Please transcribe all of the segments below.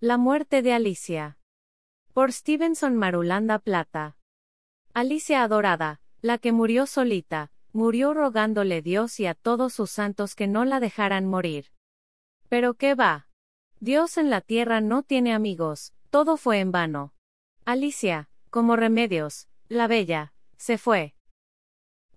La muerte de Alicia. Por Stevenson Marulanda Plata. Alicia adorada, la que murió solita, murió rogándole Dios y a todos sus santos que no la dejaran morir. Pero qué va. Dios en la tierra no tiene amigos, todo fue en vano. Alicia, como remedios, la bella, se fue.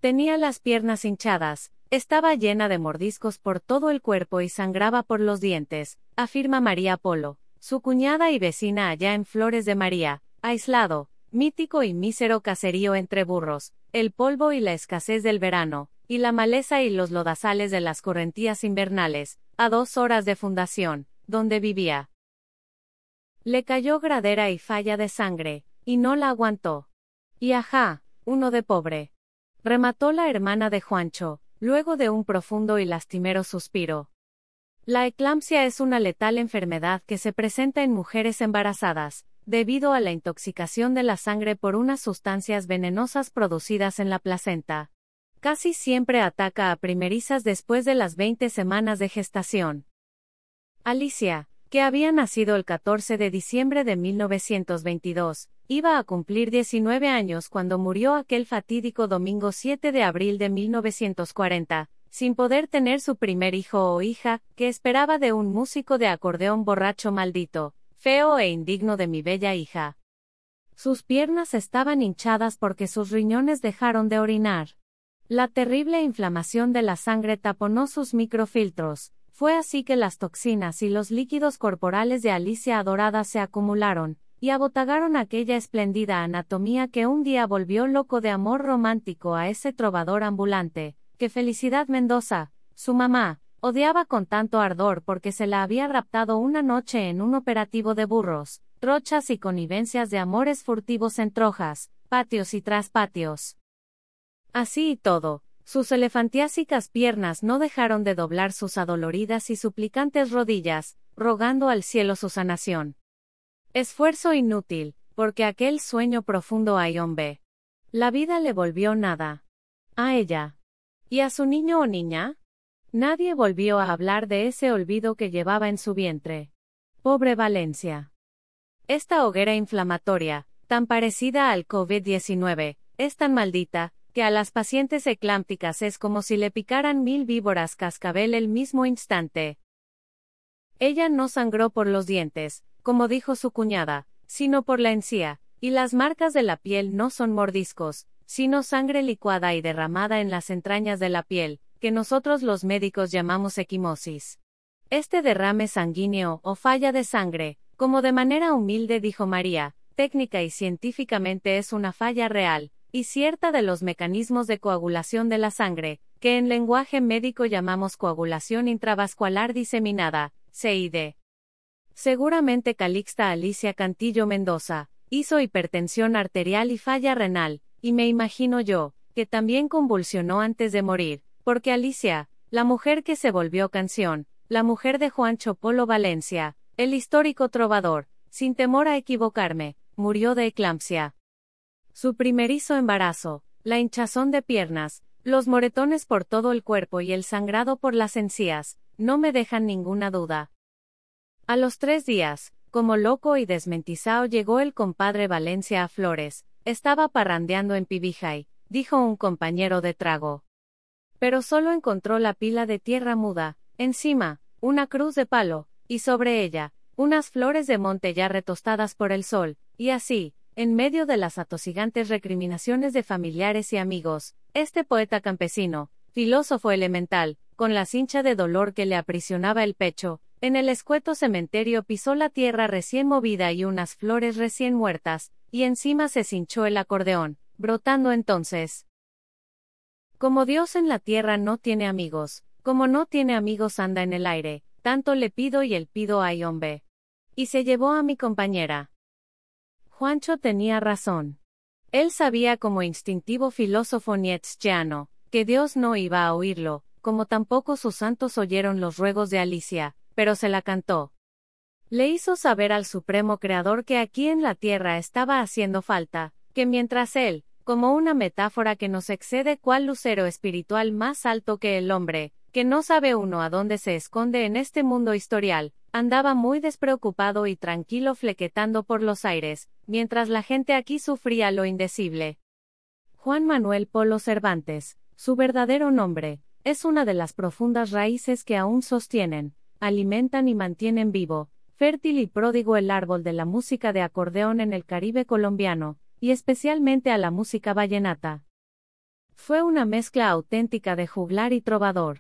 Tenía las piernas hinchadas, estaba llena de mordiscos por todo el cuerpo y sangraba por los dientes, afirma María Polo, su cuñada y vecina allá en Flores de María, aislado, mítico y mísero caserío entre burros, el polvo y la escasez del verano, y la maleza y los lodazales de las correntías invernales, a dos horas de fundación, donde vivía. Le cayó gradera y falla de sangre, y no la aguantó. Y ajá, uno de pobre. Remató la hermana de Juancho, luego de un profundo y lastimero suspiro. La eclampsia es una letal enfermedad que se presenta en mujeres embarazadas, debido a la intoxicación de la sangre por unas sustancias venenosas producidas en la placenta. Casi siempre ataca a primerizas después de las 20 semanas de gestación. Alicia, que había nacido el 14 de diciembre de 1922, iba a cumplir 19 años cuando murió aquel fatídico domingo 7 de abril de 1940, sin poder tener su primer hijo o hija, que esperaba de un músico de acordeón borracho maldito, feo e indigno de mi bella hija. Sus piernas estaban hinchadas porque sus riñones dejaron de orinar. La terrible inflamación de la sangre taponó sus microfiltros, fue así que las toxinas y los líquidos corporales de Alicia Adorada se acumularon, y abotagaron aquella espléndida anatomía que un día volvió loco de amor romántico a ese trovador ambulante, que Felicidad Mendoza, su mamá, odiaba con tanto ardor porque se la había raptado una noche en un operativo de burros, trochas y connivencias de amores furtivos en trojas, patios y traspatios. Así y todo, sus elefantiásicas piernas no dejaron de doblar sus adoloridas y suplicantes rodillas, rogando al cielo su sanación. Esfuerzo inútil, porque aquel sueño profundo a. La vida le volvió nada. A ella. ¿Y a su niño o niña? Nadie volvió a hablar de ese olvido que llevaba en su vientre. Pobre Valencia. Esta hoguera inflamatoria, tan parecida al COVID-19, es tan maldita, que a las pacientes eclámpticas es como si le picaran mil víboras cascabel el mismo instante. Ella no sangró por los dientes, como dijo su cuñada, sino por la encía, y las marcas de la piel no son mordiscos, sino sangre licuada y derramada en las entrañas de la piel, que nosotros los médicos llamamos equimosis. Este derrame sanguíneo o falla de sangre, como de manera humilde dijo María, técnica y científicamente es una falla real, y cierta de los mecanismos de coagulación de la sangre, que en lenguaje médico llamamos coagulación intravascular diseminada, CID. Seguramente Calixta Alicia Cantillo Mendoza, hizo hipertensión arterial y falla renal, y me imagino yo, que también convulsionó antes de morir, porque Alicia, la mujer que se volvió canción, la mujer de Juan Chopolo Valencia, el histórico trovador, sin temor a equivocarme, murió de eclampsia. Su primerizo embarazo, la hinchazón de piernas, los moretones por todo el cuerpo y el sangrado por las encías, no me dejan ninguna duda. A los tres días, como loco y desmentizado llegó el compadre Valencia a Flores, estaba parrandeando en Pibijay, dijo un compañero de trago. Pero solo encontró la pila de tierra muda, encima, una cruz de palo, y sobre ella, unas flores de monte ya retostadas por el sol, y así, en medio de las atosigantes recriminaciones de familiares y amigos, este poeta campesino, filósofo elemental, con la cincha de dolor que le aprisionaba el pecho, en el escueto cementerio pisó la tierra recién movida y unas flores recién muertas, y encima se cinchó el acordeón, brotando entonces. Como Dios en la tierra no tiene amigos, como no tiene amigos anda en el aire, tanto le pido y el pido hay hombre. Y se llevó a mi compañera. Juancho tenía razón. Él sabía como instintivo filósofo nietzscheano, que Dios no iba a oírlo, como tampoco sus santos oyeron los ruegos de Alicia, pero se la cantó. Le hizo saber al Supremo Creador que aquí en la tierra estaba haciendo falta, que mientras él, como una metáfora que nos excede cual lucero espiritual más alto que el hombre, que no sabe uno a dónde se esconde en este mundo historial, andaba muy despreocupado y tranquilo flequetando por los aires, mientras la gente aquí sufría lo indecible. Juan Manuel Polo Cervantes, su verdadero nombre, es una de las profundas raíces que aún sostienen, alimentan y mantienen vivo, fértil y pródigo el árbol de la música de acordeón en el Caribe colombiano, y especialmente a la música vallenata. Fue una mezcla auténtica de juglar y trovador.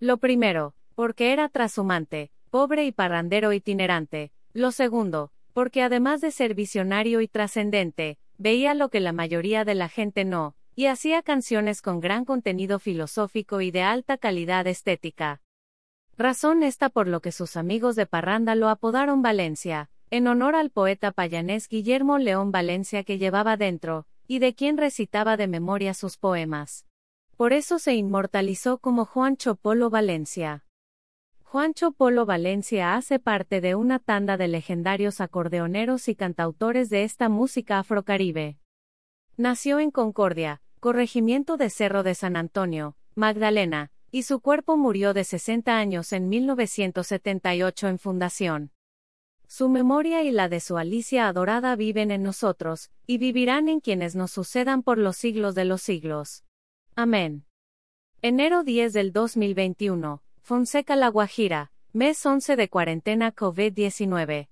Lo primero, porque era trashumante, pobre y parrandero itinerante. Lo segundo, porque además de ser visionario y trascendente, veía lo que la mayoría de la gente no, y hacía canciones con gran contenido filosófico y de alta calidad estética. Razón esta por lo que sus amigos de Parranda lo apodaron Valencia, en honor al poeta payanés Guillermo León Valencia que llevaba dentro, y de quien recitaba de memoria sus poemas. Por eso se inmortalizó como Juancho Polo Valencia. Juancho Polo Valencia hace parte de una tanda de legendarios acordeoneros y cantautores de esta música afrocaribe. Nació en Concordia, corregimiento de Cerro de San Antonio, Magdalena, y su cuerpo murió de 60 años en 1978 en fundación. Su memoria y la de su Alicia adorada viven en nosotros, y vivirán en quienes nos sucedan por los siglos de los siglos. Amén. Enero 10 del 2021. Fonseca La Guajira, mes 11 de cuarentena COVID-19.